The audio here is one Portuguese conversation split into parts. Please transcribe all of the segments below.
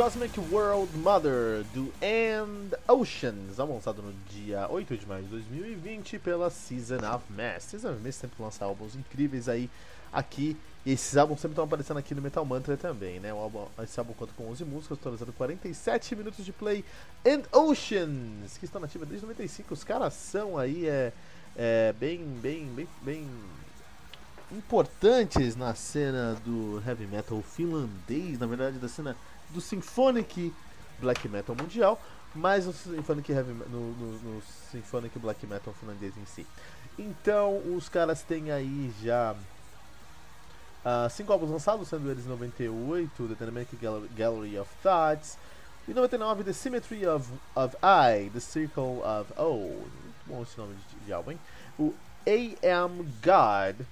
Cosmic World Mother do End Oceans, lançado no dia 8 de maio de 2020 pela Season of Mass. Season of Mass sempre lança álbuns incríveis aí aqui. E esses álbuns sempre estão aparecendo aqui no Metal Mantra também, né? O álbum, esse álbum conta com 11 músicas, totalizando 47 minutos de play. End Oceans, que estão nativa desde 95. Os caras são aí é, é, bem, bem, bem, bem importantes na cena do heavy metal finlandês, na verdade da cena do Symphonic Black Metal mundial, mas no Symphonic, heavy, no, no, no Symphonic Black Metal finlandês em si. Então os caras têm aí já uh, cinco álbuns lançados, sendo eles 98, The Dynamic Gallery of Thoughts, e 99, The Symmetry of, of I, The Circle of O. Muito bom esse nome de, de álbum, hein? O AM God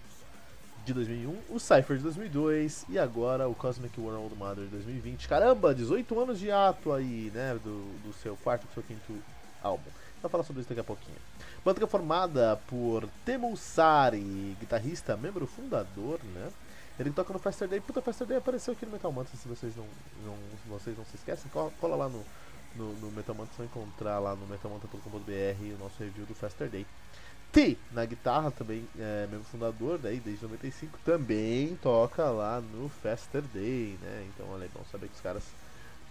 de 2001, o Cypher de 2002 e agora o Cosmic World Mother de 2020. Caramba, 18 anos de ato aí, né, do, do seu quarto, do seu quinto álbum. Vou falar sobre isso daqui a pouquinho. Banda formada por Temu Sari, guitarrista, membro fundador, né? Ele toca no Faster Day. Puta, Faster Day apareceu aqui no Metal Mantra, se vocês não, não, vocês não se esquecem. Cola, lá no, no, no Metal Mantra, vão encontrar lá no metalmantra.com.br o nosso review do Faster Day. Na guitarra, também é membro fundador, daí desde 95, também toca lá no Faster Day, né? Então é bom saber que os caras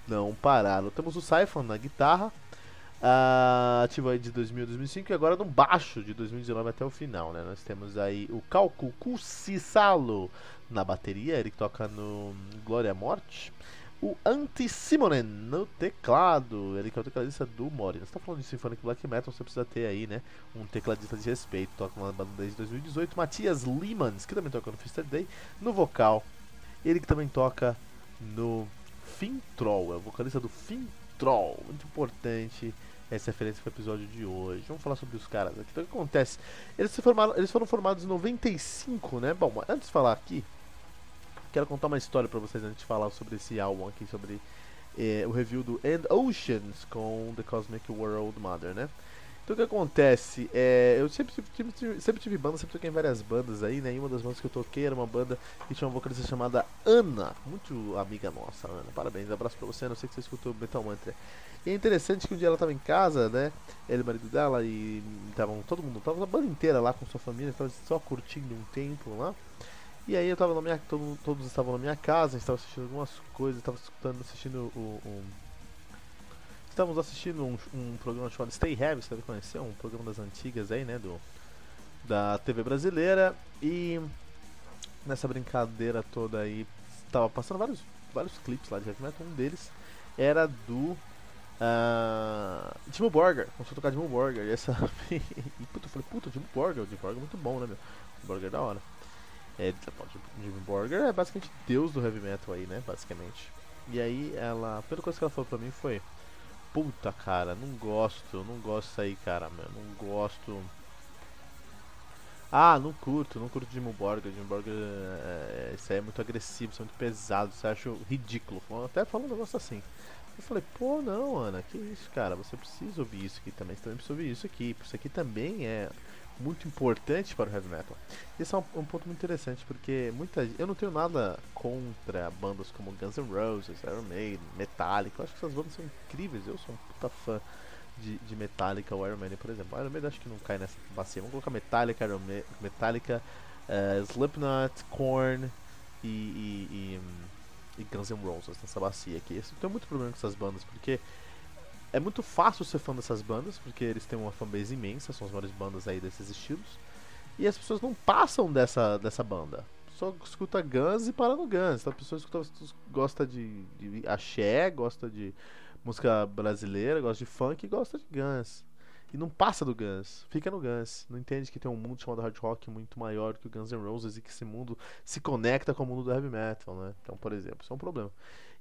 não pararam. Temos o Siphon na guitarra, uh, ativo aí de 2000 a 2005 e agora no baixo de 2019 até o final, né? Nós temos aí o Calco Cussisalo na bateria, ele toca no Glória Morte o Anti Simonen no teclado. Ele que é o tecladista do Mori. Você está falando de Symphonic Black Metal, você precisa ter aí, né? Um tecladista de respeito. Toca uma banda desde 2018. Matias Limans, que também toca no Fister Day, no vocal. Ele que também toca no Fintroll, é o vocalista do Fintroll. Muito importante essa referência para o episódio de hoje. Vamos falar sobre os caras aqui. Então o que acontece? Eles, se formaram, eles foram formados em 95, né? Bom, antes de falar aqui, quero contar uma história para vocês antes de falar sobre esse álbum aqui, sobre eh, o review do End Oceans com The Cosmic World Mother, né? Então o que acontece? É, eu sempre, sempre, sempre tive banda, sempre toquei em várias bandas aí, né? E uma das bandas que eu toquei era uma banda que tinha uma vocalista chamada Ana, muito amiga nossa, Ana. Parabéns, abraço pra você, não sei que você escutou Metal Mantra. E é interessante que um dia ela tava em casa, né? Ele o marido dela, e estavam todo mundo, tava a banda inteira lá com sua família, tava só curtindo um tempo lá. E aí eu tava na minha. Todo, todos estavam na minha casa, estava assistindo algumas coisas, estava escutando, assistindo o. Um, estávamos assistindo um, um, programa chamado Stay Heavy, você deve conhecer, um programa das antigas aí, né? Do, da TV brasileira. E nessa brincadeira toda aí, estava passando vários, vários clipes lá de heavy metal. Um deles era do. Uh, Timo Borger, começou a tocar Timo Borger. E essa. e puta, eu falei, puta, Timo Borger, o Timo Borger é muito bom, né, meu? O Borger é da hora. É, Jimmy Borger é basicamente deus do heavy metal aí, né? Basicamente. E aí ela. A primeira coisa que ela falou pra mim foi. Puta cara, não gosto, não gosto disso aí, cara, meu. Não gosto. Ah, não curto, não curto Jimmy Borger. Jimmy Borger, é, isso aí é muito agressivo, isso é muito pesado, você acha ridículo. Até falando um negócio assim. Eu falei, pô, não, Ana, que isso, cara, você precisa ouvir isso aqui também, você também precisa ouvir isso aqui. Isso aqui também é muito importante para o heavy metal. Esse é um, um, ponto muito interessante porque muita eu não tenho nada contra bandas como Guns N' Roses, Iron Maiden, Metallica. Eu acho que essas bandas são incríveis. Eu sou um puta fã de, de Metallica ou Iron Maiden, por exemplo. Iron Maiden acho que não cai nessa bacia. Vamos colocar Metallica, Iron Maiden, Metallica, uh, Slipknot, Korn e, e, e, e Guns N' Roses nessa bacia aqui. Eu tenho muito problema com essas bandas porque é muito fácil ser fã dessas bandas, porque eles têm uma fanbase imensa, são as maiores bandas aí desses estilos. E as pessoas não passam dessa, dessa banda. Só escuta Guns e para no Guns. Então a pessoa escuta, gosta de, de axé, gosta de música brasileira, gosta de funk e gosta de Guns. E não passa do Guns, fica no Guns. Não entende que tem um mundo chamado hard rock muito maior que o Guns N' Roses e que esse mundo se conecta com o mundo do heavy metal, né? Então, por exemplo, isso é um problema.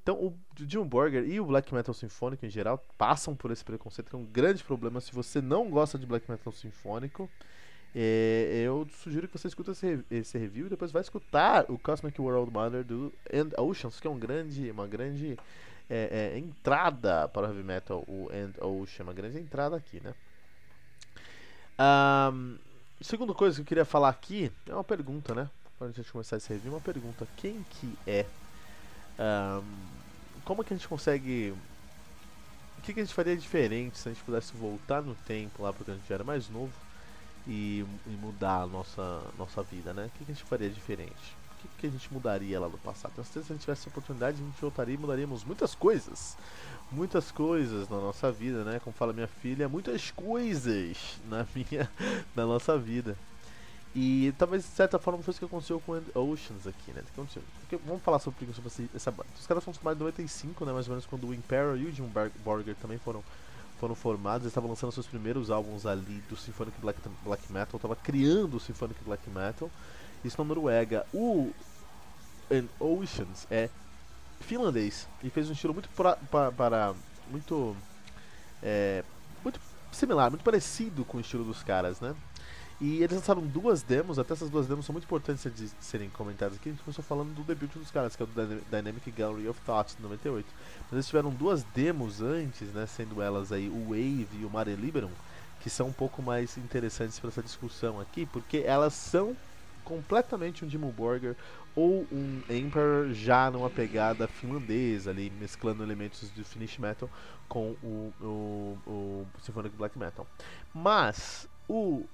Então, o Jim Borger e o Black Metal Sinfônico em geral passam por esse preconceito, que é um grande problema. Se você não gosta de Black Metal Sinfônico, é, eu sugiro que você escute esse, esse, review e depois vai escutar o Cosmic World Mother do End Oceans, que é um grande, uma grande é, é, entrada para o heavy metal, o End Ocean, uma grande entrada aqui, né? Um, segunda coisa que eu queria falar aqui é uma pergunta, né? Para a gente começar esse review, uma pergunta: quem que é um, como que a gente consegue. O que, que a gente faria diferente se a gente pudesse voltar no tempo lá porque a gente era mais novo e, e mudar a nossa, nossa vida, né? O que, que a gente faria diferente? O que, que a gente mudaria lá no passado? Então, se a gente tivesse a oportunidade, a gente voltaria e mudaríamos muitas coisas. Muitas coisas na nossa vida, né? Como fala minha filha, muitas coisas na minha na nossa vida. E talvez de certa forma foi isso que aconteceu com Oceans aqui, né? Porque, vamos falar sobre, sobre essa banda. Os caras são formados em 95, né? Mais ou menos quando o Imperial e o Jim Borger também foram, foram formados. Eles estavam lançando seus primeiros álbuns ali do Symphonic Black, Black Metal. Tava criando o Symphonic Black Metal. Isso na Noruega. O Oceans é finlandês e fez um estilo muito pra, pra, para muito é, muito similar, muito parecido com o estilo dos caras, né? E eles lançaram duas demos, até essas duas demos são muito importantes de serem comentadas aqui. A gente começou falando do debut dos caras, que é o Dynamic Gallery of Thoughts, de 98. Mas eles tiveram duas demos antes, né, sendo elas aí o Wave e o Mare Liberum, que são um pouco mais interessantes para essa discussão aqui, porque elas são completamente um Dimmu Borger ou um Emperor já numa pegada finlandesa ali, mesclando elementos de Finnish Metal com o, o, o Symphonic Black Metal. Mas o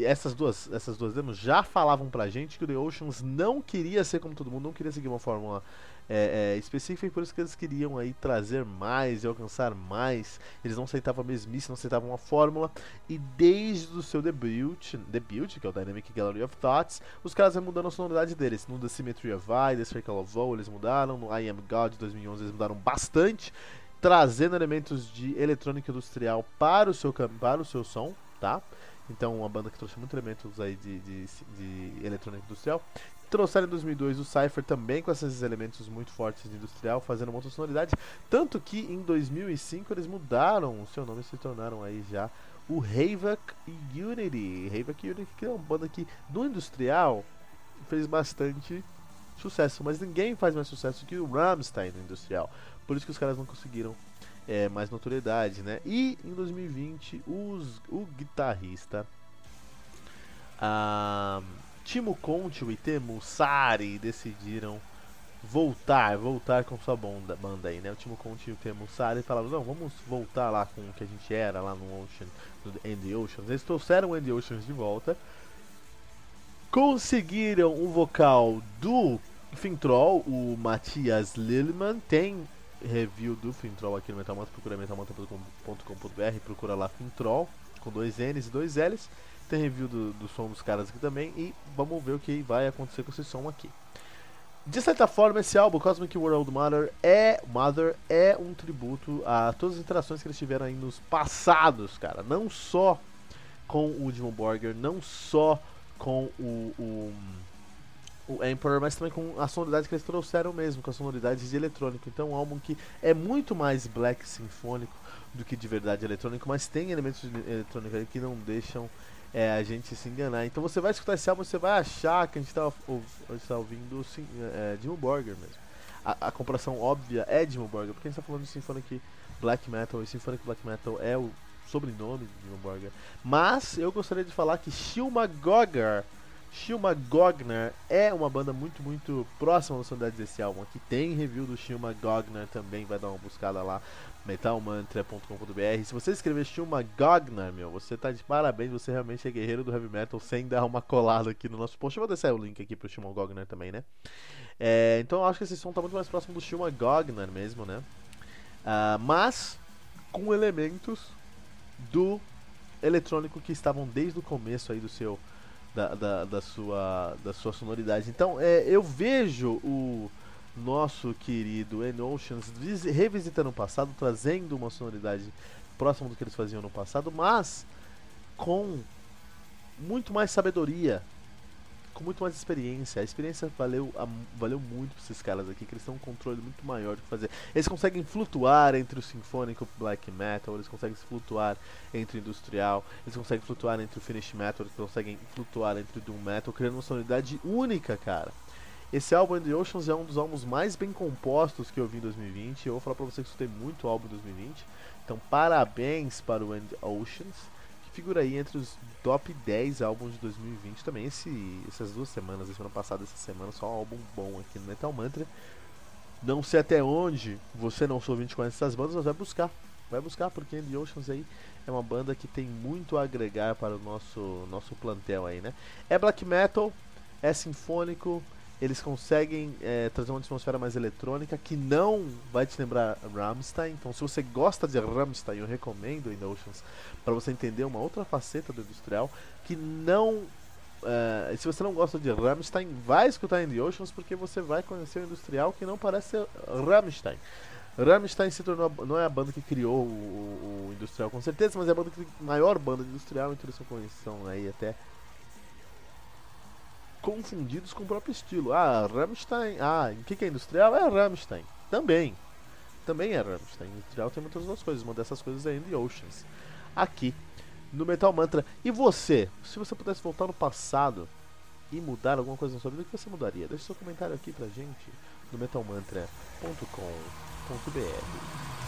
essas duas, essas duas demos já falavam pra gente que o The Oceans não queria ser como todo mundo, não queria seguir uma fórmula é, é, específica e por isso que eles queriam aí trazer mais e alcançar mais. Eles não aceitavam a mesmice, não aceitavam uma fórmula e desde o seu debut, debut que é o Dynamic Gallery of Thoughts, os caras vão mudando a sonoridade deles. No The Symmetry of I, The Circle of Woe eles mudaram, no I Am God de 2011 eles mudaram bastante, trazendo elementos de eletrônica industrial para o seu para o seu som, tá? Então, uma banda que trouxe muitos elementos aí de, de, de eletrônica industrial. Trouxeram em 2002 o Cypher também com esses elementos muito fortes de industrial, fazendo uma outra sonoridade. Tanto que em 2005 eles mudaram o seu nome e se tornaram aí já o Havoc Unity. Havoc Unity que é uma banda que no industrial fez bastante sucesso, mas ninguém faz mais sucesso que o Rammstein no industrial. Por isso que os caras não conseguiram é, mais notoriedade, né? E em 2020, os, o guitarrista Timo Conte e Temu Sari decidiram voltar, voltar com sua banda, banda aí, né? O Timo Conte e o Temu Sari falaram, não, vamos voltar lá com o que a gente era lá no Ocean, no End Oceans. Eles trouxeram o End Oceans de volta, conseguiram o vocal do Fintroll, o Matias Lillman, tem review do Fintroll aqui no Metalmantra, procura metalmantra.com.br, procura lá Fintroll, com dois N's e dois L's. Tem review do, do som dos caras aqui também e vamos ver o que vai acontecer com esse som aqui. De certa forma, esse álbum, Cosmic World Mother, é, Mother, é um tributo a todas as interações que eles tiveram aí nos passados, cara. Não só com o Dimon Borger, não só com o, o o Emperor, mas também com a sonoridade que eles trouxeram mesmo, com a sonoridade de eletrônico. Então, é um álbum que é muito mais black sinfônico do que de verdade eletrônico, mas tem elementos de eletrônico aí que não deixam é, a gente se enganar. Então, você vai escutar esse álbum, você vai achar que a gente está tá ouvindo sim, é, Dimmu Borger mesmo. A, a, comparação óbvia é Dimmu Borger, porque a gente está falando de Symphonic Black Metal, e Symphonic Black Metal é o sobrenome de Dimmu Borger. Mas eu gostaria de falar que Shilma Gogar Shilma Gogner é uma banda muito, muito próxima da sonoridade desse álbum aqui. Tem review do Shilma Gogner também, vai dar uma buscada lá, metalmantra.com.br. Se você escrever Shilma Gogner, meu, você tá de parabéns, você realmente é guerreiro do heavy metal sem dar uma colada aqui no nosso post. Eu vou deixar o link aqui pro Shilma Gogner também, né? É, então eu acho que esse som tá muito mais próximo do Shilma Gogner mesmo, né? Uh, mas com elementos do eletrônico que estavam desde o começo aí do seu da, da, da, sua, da sua sonoridade. Então, é, eu vejo o nosso querido Enoceans revisitando o passado, trazendo uma sonoridade próxima do que eles faziam no passado, mas com muito mais sabedoria, com muito mais experiência. A experiência valeu, a, valeu muito pra esses caras aqui, que eles têm um controle muito maior do que fazer. Eles conseguem flutuar entre o sinfônico e o black metal, eles conseguem flutuar entre o industrial, eles conseguem flutuar entre o finish metal, eles conseguem flutuar entre o doom metal, criando uma sonoridade única, cara. Esse álbum The Oceans é um dos álbuns mais bem compostos que eu vi em 2020. Eu vou falar pra você que escutei muito álbum em 2020. Então, parabéns para o End Oceans, figura aí entre os top 10 álbuns de 2020 também. Esse, essas duas semanas, semana passada essa semana, só um álbum bom aqui no Metal Mantra. Não sei até onde você não sou ouvinte conhece essas bandas, mas vai buscar. Vai buscar, porque End Oceans aí é uma banda que tem muito a agregar para o nosso, nosso plantel aí, né? É black metal, é sinfônico, eles conseguem é, trazer uma atmosfera mais eletrônica que não vai te lembrar Rammstein. Então, se você gosta de Rammstein, eu recomendo In Oceans para você entender uma outra faceta do industrial que não. Uh, se você não gosta de Rammstein, vai escutar In The Oceans porque você vai conhecer o industrial que não parece ser Rammstein. Rammstein se tornou, não é a banda que criou o, o, industrial com certeza, mas é a banda que, maior banda industrial, então eles são aí até confundidos com o próprio estilo. Ah, Rammstein. Ah, o que, que é industrial? É Rammstein. Também. Também é Rammstein. Industrial tem muitas outras coisas. Uma dessas coisas é The Oceans. Aqui no Metal Mantra. E você? Se você pudesse voltar no passado e mudar alguma coisa na sua vida, o que você mudaria? Deixe seu comentário aqui pra gente no metalmantra.com.br.